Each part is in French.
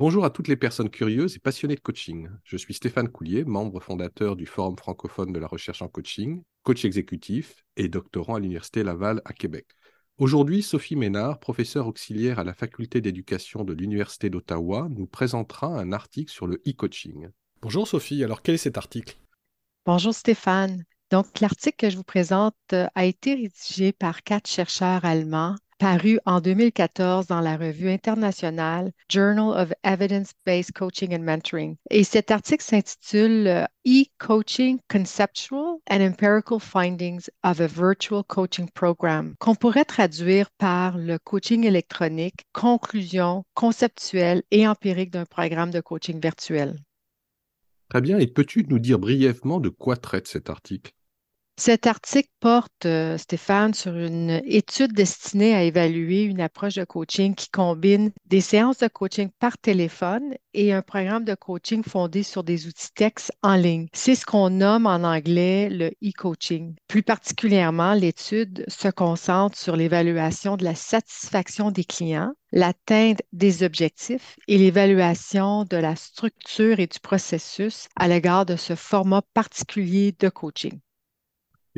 Bonjour à toutes les personnes curieuses et passionnées de coaching. Je suis Stéphane Coulier, membre fondateur du Forum francophone de la recherche en coaching, coach exécutif et doctorant à l'Université Laval à Québec. Aujourd'hui, Sophie Ménard, professeure auxiliaire à la faculté d'éducation de l'Université d'Ottawa, nous présentera un article sur le e-coaching. Bonjour Sophie, alors quel est cet article? Bonjour Stéphane. Donc, l'article que je vous présente euh, a été rédigé par quatre chercheurs allemands paru en 2014 dans la revue internationale Journal of Evidence-Based Coaching and Mentoring. Et cet article s'intitule euh, E-Coaching Conceptual and Empirical Findings of a Virtual Coaching Program, qu'on pourrait traduire par le coaching électronique, conclusion conceptuelle et empirique d'un programme de coaching virtuel. Très bien, et peux-tu nous dire brièvement de quoi traite cet article? Cet article porte, euh, Stéphane, sur une étude destinée à évaluer une approche de coaching qui combine des séances de coaching par téléphone et un programme de coaching fondé sur des outils textes en ligne. C'est ce qu'on nomme en anglais le e-coaching. Plus particulièrement, l'étude se concentre sur l'évaluation de la satisfaction des clients, l'atteinte des objectifs et l'évaluation de la structure et du processus à l'égard de ce format particulier de coaching.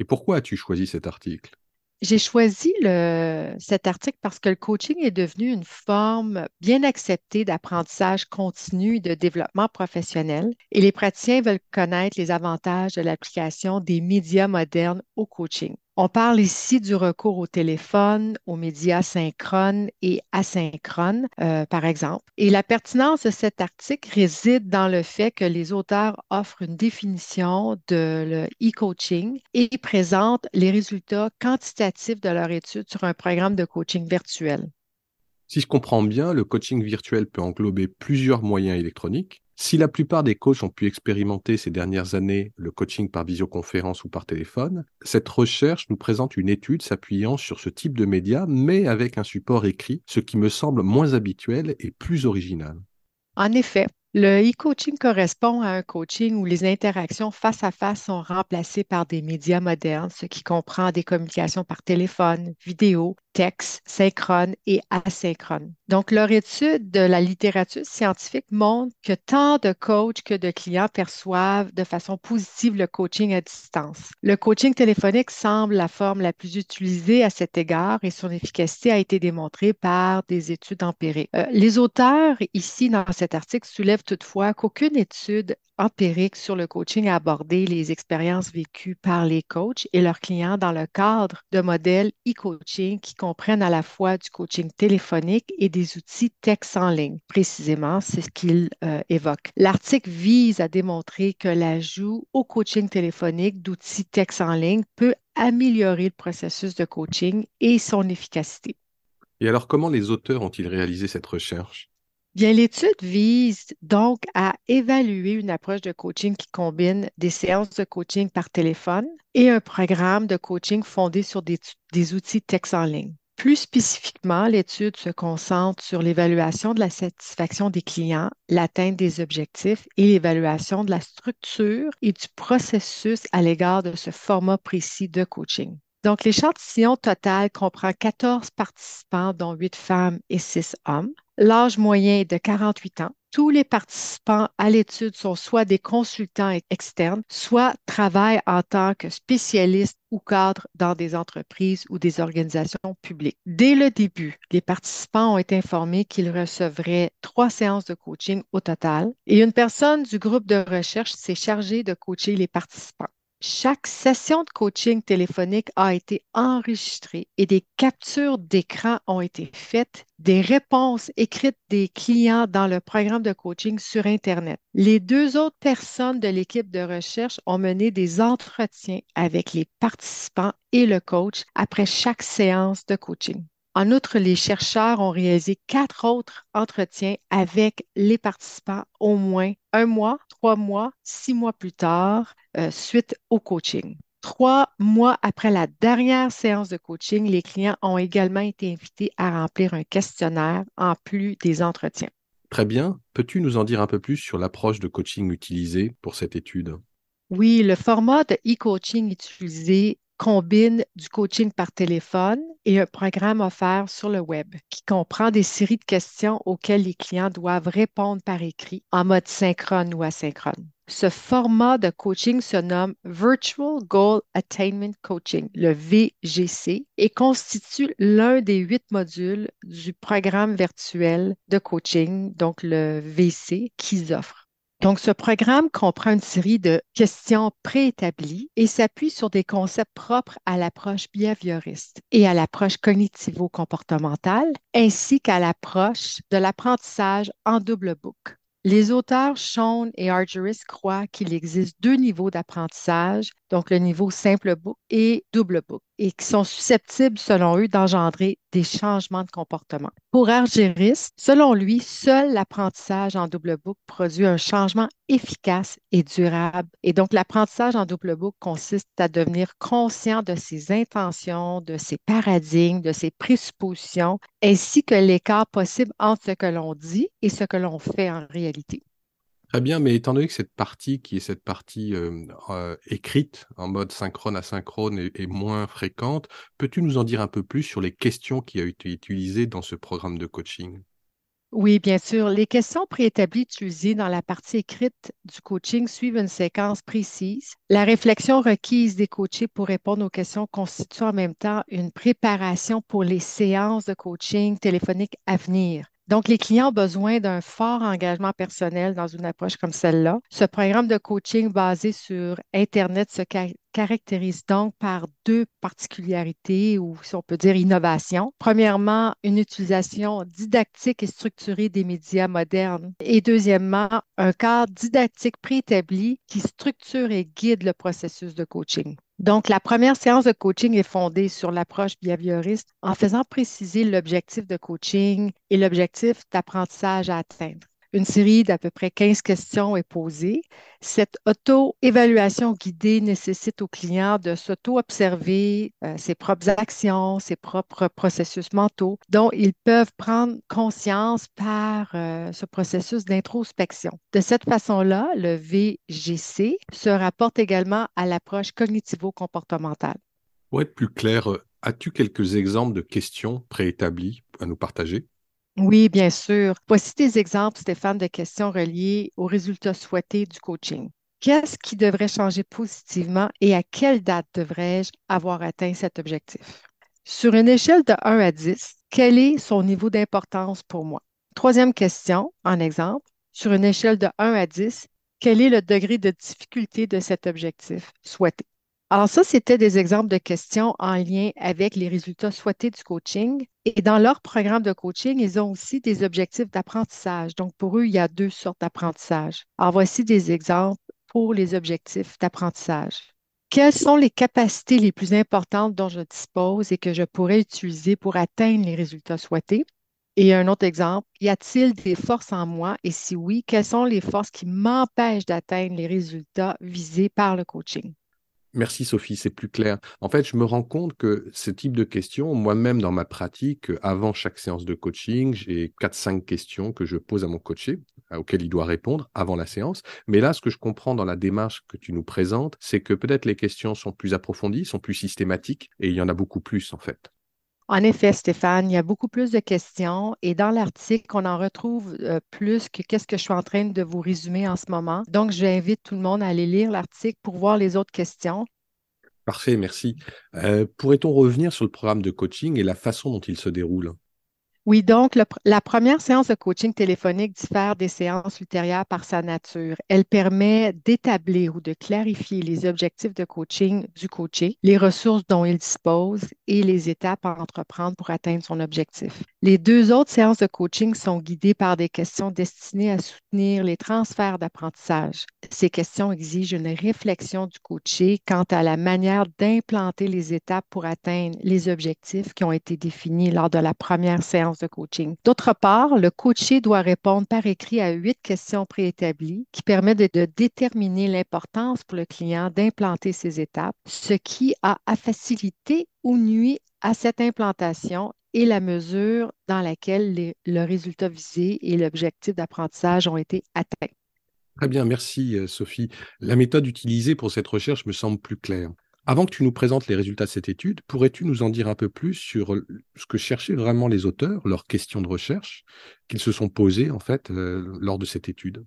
Et pourquoi as-tu choisi cet article? J'ai choisi cet article parce que le coaching est devenu une forme bien acceptée d'apprentissage continu et de développement professionnel et les praticiens veulent connaître les avantages de l'application des médias modernes au coaching. On parle ici du recours au téléphone, aux médias synchrones et asynchrones, euh, par exemple. Et la pertinence de cet article réside dans le fait que les auteurs offrent une définition de e-coaching et présentent les résultats quantitatifs de leur étude sur un programme de coaching virtuel. Si je comprends bien, le coaching virtuel peut englober plusieurs moyens électroniques si la plupart des coachs ont pu expérimenter ces dernières années le coaching par visioconférence ou par téléphone, cette recherche nous présente une étude s'appuyant sur ce type de médias, mais avec un support écrit, ce qui me semble moins habituel et plus original. En effet, le e-coaching correspond à un coaching où les interactions face à face sont remplacées par des médias modernes, ce qui comprend des communications par téléphone, vidéo, texte, synchrone et asynchrone. Donc, leur étude de la littérature scientifique montre que tant de coachs que de clients perçoivent de façon positive le coaching à distance. Le coaching téléphonique semble la forme la plus utilisée à cet égard et son efficacité a été démontrée par des études empiriques. Euh, les auteurs ici dans cet article soulèvent toutefois qu'aucune étude empirique sur le coaching a abordé les expériences vécues par les coachs et leurs clients dans le cadre de modèles e-coaching qui comprennent à la fois du coaching téléphonique et des outils texte en ligne. Précisément, c'est ce qu'il euh, évoque. L'article vise à démontrer que l'ajout au coaching téléphonique d'outils texte en ligne peut améliorer le processus de coaching et son efficacité. Et alors, comment les auteurs ont-ils réalisé cette recherche? Bien, l'étude vise donc à évaluer une approche de coaching qui combine des séances de coaching par téléphone et un programme de coaching fondé sur des, outils texte en ligne. Plus spécifiquement, l'étude se concentre sur l'évaluation de la satisfaction des clients, l'atteinte des objectifs et l'évaluation de la structure et du processus à l'égard de ce format précis de coaching. Donc, l'échantillon total comprend 14 participants, dont 8 femmes et 6 hommes. L'âge moyen est de 48 ans. Tous les participants à l'étude sont soit des consultants externes, soit travaillent en tant que spécialistes ou cadres dans des entreprises ou des organisations publiques. Dès le début, les participants ont été informés qu'ils recevraient trois séances de coaching au total et une personne du groupe de recherche s'est chargée de coacher les participants. Chaque session de coaching téléphonique a été enregistrée et des captures d'écran ont été faites, des réponses écrites des clients dans le programme de coaching sur Internet. Les deux autres personnes de l'équipe de recherche ont mené des entretiens avec les participants et le coach après chaque séance de coaching. En outre, les chercheurs ont réalisé quatre autres entretiens avec les participants au moins un mois, trois mois, six mois plus tard, euh, suite au coaching. Trois mois après la dernière séance de coaching, les clients ont également été invités à remplir un questionnaire en plus des entretiens. Très bien. Peux-tu nous en dire un peu plus sur l'approche de coaching utilisée pour cette étude? Oui, le format de e-coaching utilisé combine du coaching par téléphone et un programme offert sur le web qui comprend des séries de questions auxquelles les clients doivent répondre par écrit en mode synchrone ou asynchrone. Ce format de coaching se nomme Virtual Goal Attainment Coaching, le VGC, et constitue l'un des huit modules du programme virtuel de coaching, donc le VC, qu'ils offrent. Donc, ce programme comprend une série de questions préétablies et s'appuie sur des concepts propres à l'approche behavioriste et à l'approche cognitivo-comportementale, ainsi qu'à l'approche de l'apprentissage en double boucle. Les auteurs Sean et Argeris croient qu'il existe deux niveaux d'apprentissage, donc le niveau simple book et double book, et qui sont susceptibles, selon eux, d'engendrer des changements de comportement. Pour Argeris, selon lui, seul l'apprentissage en double book produit un changement efficace et durable. Et donc, l'apprentissage en double book consiste à devenir conscient de ses intentions, de ses paradigmes, de ses présuppositions, ainsi que l'écart possible entre ce que l'on dit et ce que l'on fait en réalité. Très bien, mais étant donné que cette partie, qui est cette partie euh, écrite en mode synchrone asynchrone est, est moins fréquente, peux-tu nous en dire un peu plus sur les questions qui ont été utilisées dans ce programme de coaching? Oui, bien sûr. Les questions préétablies utilisées dans la partie écrite du coaching suivent une séquence précise. La réflexion requise des coachés pour répondre aux questions constitue en même temps une préparation pour les séances de coaching téléphonique à venir. Donc, les clients ont besoin d'un fort engagement personnel dans une approche comme celle-là. Ce programme de coaching basé sur Internet se caractérise donc par deux particularités ou, si on peut dire, innovations. Premièrement, une utilisation didactique et structurée des médias modernes. Et deuxièmement, un cadre didactique préétabli qui structure et guide le processus de coaching. Donc, la première séance de coaching est fondée sur l'approche behavioriste en faisant préciser l'objectif de coaching et l'objectif d'apprentissage à atteindre. Une série d'à peu près 15 questions est posée. Cette auto-évaluation guidée nécessite au client de s'auto-observer euh, ses propres actions, ses propres processus mentaux, dont ils peuvent prendre conscience par euh, ce processus d'introspection. De cette façon-là, le VGC se rapporte également à l'approche cognitivo-comportementale. Pour être plus clair, euh, as-tu quelques exemples de questions préétablies à nous partager? Oui, bien sûr. Voici des exemples, Stéphane, de questions reliées aux résultats souhaités du coaching. Qu'est-ce qui devrait changer positivement et à quelle date devrais-je avoir atteint cet objectif? Sur une échelle de 1 à 10, quel est son niveau d'importance pour moi? Troisième question, en exemple, sur une échelle de 1 à 10, quel est le degré de difficulté de cet objectif souhaité? Alors ça, c'était des exemples de questions en lien avec les résultats souhaités du coaching. Et dans leur programme de coaching, ils ont aussi des objectifs d'apprentissage. Donc pour eux, il y a deux sortes d'apprentissage. Alors voici des exemples pour les objectifs d'apprentissage. Quelles sont les capacités les plus importantes dont je dispose et que je pourrais utiliser pour atteindre les résultats souhaités? Et un autre exemple, y a-t-il des forces en moi? Et si oui, quelles sont les forces qui m'empêchent d'atteindre les résultats visés par le coaching? Merci Sophie, c'est plus clair. En fait, je me rends compte que ce type de questions, moi-même dans ma pratique, avant chaque séance de coaching, j'ai 4-5 questions que je pose à mon coaché, auxquelles il doit répondre avant la séance. Mais là, ce que je comprends dans la démarche que tu nous présentes, c'est que peut-être les questions sont plus approfondies, sont plus systématiques, et il y en a beaucoup plus en fait. En effet, Stéphane, il y a beaucoup plus de questions et dans l'article, on en retrouve euh, plus que qu'est-ce que je suis en train de vous résumer en ce moment. Donc, j'invite tout le monde à aller lire l'article pour voir les autres questions. Parfait, merci. Euh, pourrait-on revenir sur le programme de coaching et la façon dont il se déroule? Oui, donc la première séance de coaching téléphonique diffère des séances ultérieures par sa nature. Elle permet d'établir ou de clarifier les objectifs de coaching du coaché, les ressources dont il dispose et les étapes à entreprendre pour atteindre son objectif. Les deux autres séances de coaching sont guidées par des questions destinées à soutenir les transferts d'apprentissage. Ces questions exigent une réflexion du coaché quant à la manière d'implanter les étapes pour atteindre les objectifs qui ont été définis lors de la première séance de coaching. D'autre part, le coaché doit répondre par écrit à huit questions préétablies qui permettent de, déterminer l'importance pour le client d'implanter ces étapes, ce qui a à faciliter ou nuit à cette implantation et la mesure dans laquelle le résultat visé et l'objectif d'apprentissage ont été atteints. Très bien, merci euh, Sophie. La méthode utilisée pour cette recherche me semble plus claire. Avant que tu nous présentes les résultats de cette étude, pourrais-tu nous en dire un peu plus sur ce que cherchaient vraiment les auteurs, leurs questions de recherche qu'ils se sont posées en fait euh, lors de cette étude?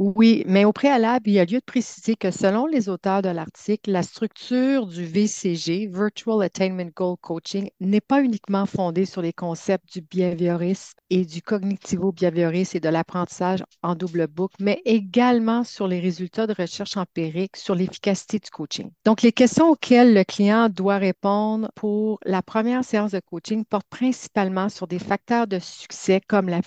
Oui, mais au préalable, il y a lieu de préciser que selon les auteurs de l'article, la structure du VCG, Virtual Attainment Goal Coaching, n'est pas uniquement fondée sur les concepts du behaviorisme et du cognitivo-behaviorisme et de l'apprentissage en double boucle, mais également sur les résultats de recherche empirique sur l'efficacité du coaching. Donc, les questions auxquelles le client doit répondre pour la première séance de coaching portent principalement sur des facteurs de succès comme la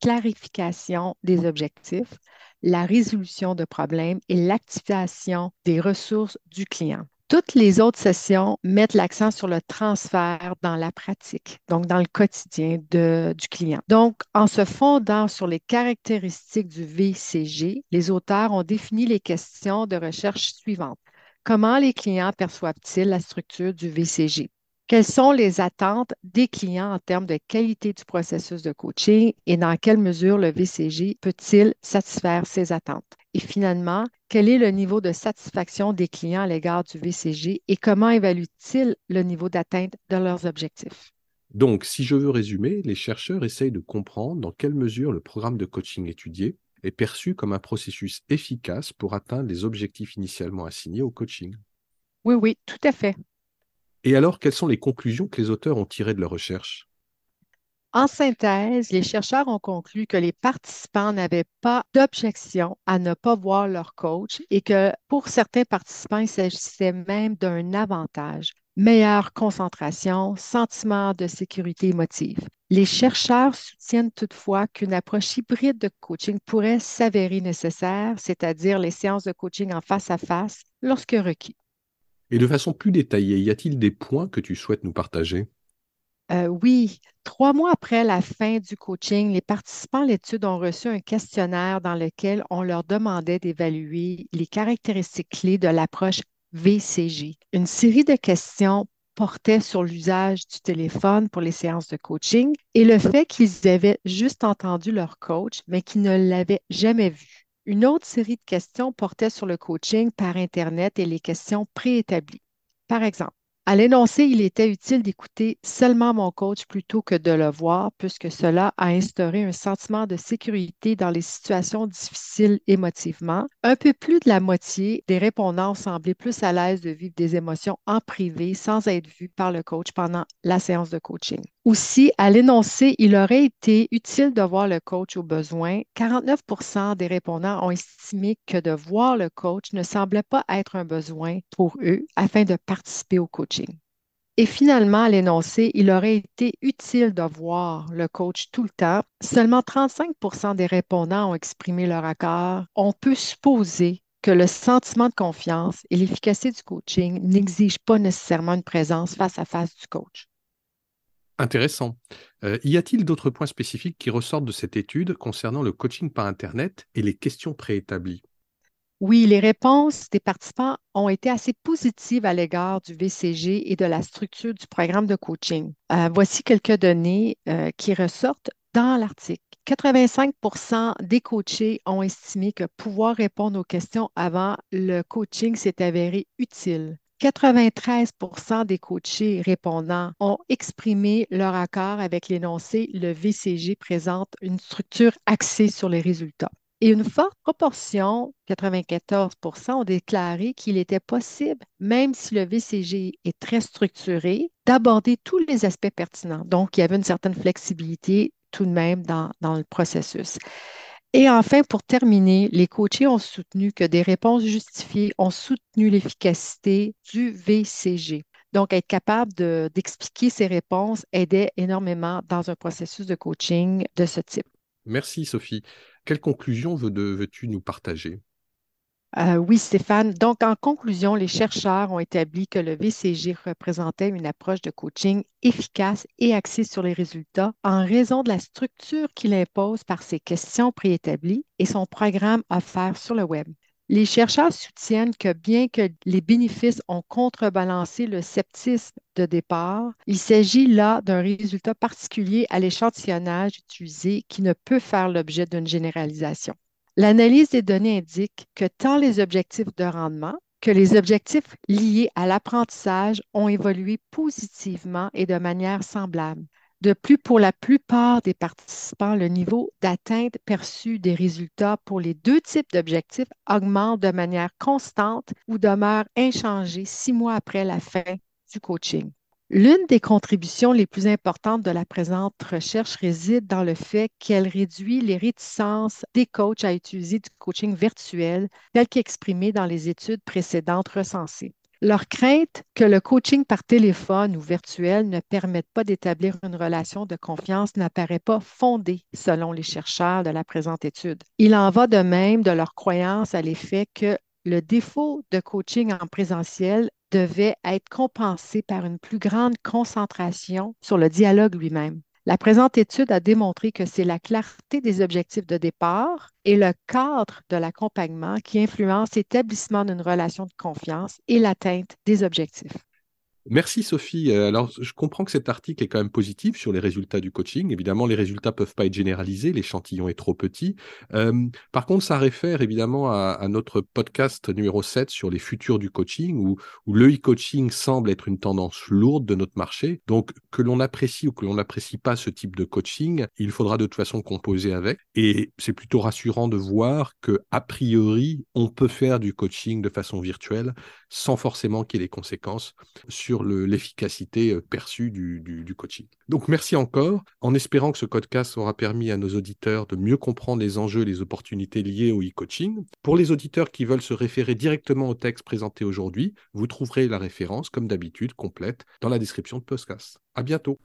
clarification des objectifs, la résolution de problèmes et l'activation des ressources du client. Toutes les autres sessions mettent l'accent sur le transfert dans la pratique, donc dans le quotidien du client. Donc, en se fondant sur les caractéristiques du VCG, les auteurs ont défini les questions de recherche suivantes. Comment les clients perçoivent-ils la structure du VCG? Quelles sont les attentes des clients en termes de qualité du processus de coaching et dans quelle mesure le VCG peut-il satisfaire ces attentes? Et finalement, quel est le niveau de satisfaction des clients à l'égard du VCG et comment évaluent-ils le niveau d'atteinte de leurs objectifs? Donc, si je veux résumer, les chercheurs essayent de comprendre dans quelle mesure le programme de coaching étudié est perçu comme un processus efficace pour atteindre les objectifs initialement assignés au coaching. Oui, oui, tout à fait. Et alors, quelles sont les conclusions que les auteurs ont tirées de leur recherche? En synthèse, les chercheurs ont conclu que les participants n'avaient pas d'objection à ne pas voir leur coach et que pour certains participants, il s'agissait même d'un avantage. Meilleure concentration, sentiment de sécurité émotive. Les chercheurs soutiennent toutefois qu'une approche hybride de coaching pourrait s'avérer nécessaire, c'est-à-dire les séances de coaching en face à face lorsque requis. Et de façon plus détaillée, y a-t-il des points que tu souhaites nous partager? Euh, oui, trois mois après la fin du coaching, les participants à l'étude ont reçu un questionnaire dans lequel on leur demandait d'évaluer les caractéristiques clés de l'approche VCG. Une série de questions portait sur l'usage du téléphone pour les séances de coaching et le fait qu'ils avaient juste entendu leur coach, mais qu'ils ne l'avaient jamais vu. Une autre série de questions portait sur le coaching par Internet et les questions préétablies. Par exemple, à l'énoncé, il était utile d'écouter seulement mon coach plutôt que de le voir, puisque cela a instauré un sentiment de sécurité dans les situations difficiles émotivement. Un peu plus de la moitié des répondants semblaient plus à l'aise de vivre des émotions en privé sans être vus par le coach pendant la séance de coaching. Aussi, à l'énoncé, il aurait été utile de voir le coach au besoin. 49% des répondants ont estimé que de voir le coach ne semblait pas être un besoin pour eux afin de participer au coaching. Et finalement, à l'énoncé, il aurait été utile de voir le coach tout le temps. Seulement 35% des répondants ont exprimé leur accord. On peut supposer que le sentiment de confiance et l'efficacité du coaching n'exigent pas nécessairement une présence face à face du coach. Intéressant. Euh, y a-t-il d'autres points spécifiques qui ressortent de cette étude concernant le coaching par Internet et les questions préétablies? Oui, les réponses des participants ont été assez positives à l'égard du VCG et de la structure du programme de coaching. Euh, voici quelques données euh, qui ressortent dans l'article. 85% des coachés ont estimé que pouvoir répondre aux questions avant le coaching s'est avéré utile. 93% des coachés répondants ont exprimé leur accord avec l'énoncé le VCG présente une structure axée sur les résultats. Et une forte proportion, 94% ont déclaré qu'il était possible, même si le VCG est très structuré, d'aborder tous les aspects pertinents. Donc, il y avait une certaine flexibilité tout de même dans, dans le processus. Et enfin, pour terminer, les coachés ont soutenu que des réponses justifiées ont soutenu l'efficacité du VCG. Donc, être capable d'expliquer ces réponses aidait énormément dans un processus de coaching de ce type. Merci, Sophie. Quelle conclusion veux-tu nous partager? Euh, oui, Stéphane. Donc, en conclusion, les chercheurs ont établi que le VCG représentait une approche de coaching efficace et axée sur les résultats en raison de la structure qu'il impose par ses questions préétablies et son programme offert sur le web. Les chercheurs soutiennent que bien que les bénéfices ont contrebalancé le sceptisme de départ, il s'agit là d'un résultat particulier à l'échantillonnage utilisé qui ne peut faire l'objet d'une généralisation. L'analyse des données indique que tant les objectifs de rendement que les objectifs liés à l'apprentissage ont évolué positivement et de manière semblable. De plus, pour la plupart des participants, le niveau d'atteinte perçu des résultats pour les deux types d'objectifs augmente de manière constante ou demeure inchangé six mois après la fin du coaching. L'une des contributions les plus importantes de la présente recherche réside dans le fait qu'elle réduit les réticences des coachs à utiliser du coaching virtuel tel qu'exprimé dans les études précédentes recensées. Leur crainte que le coaching par téléphone ou virtuel ne permette pas d'établir une relation de confiance n'apparaît pas fondée selon les chercheurs de la présente étude. Il en va de même de leur croyance à l'effet que le défaut de coaching en présentiel devait être compensé par une plus grande concentration sur le dialogue lui-même. La présente étude a démontré que c'est la clarté des objectifs de départ et le cadre de l'accompagnement qui influence l'établissement d'une relation de confiance et l'atteinte des objectifs. Merci Sophie. Euh, alors, je comprends que cet article est quand même positif sur les résultats du coaching. Évidemment, les résultats peuvent pas être généralisés, l'échantillon est trop petit. Euh, par contre, ça réfère évidemment à, notre podcast numéro 7 sur les futurs du coaching, où, le e-coaching semble être une tendance lourde de notre marché. Donc, que l'on apprécie ou que l'on n'apprécie pas ce type de coaching, il faudra de toute façon composer avec. Et c'est plutôt rassurant de voir que, a priori, on peut faire du coaching de façon virtuelle sans forcément qu'il y ait des conséquences sur l'efficacité euh, perçue du, coaching. Donc merci encore, en espérant que ce podcast aura permis à nos auditeurs de mieux comprendre les enjeux et les opportunités liées au e-coaching. Pour les auditeurs qui veulent se référer directement au texte présenté aujourd'hui, vous trouverez la référence, comme d'habitude, complète dans la description de podcast. À bientôt.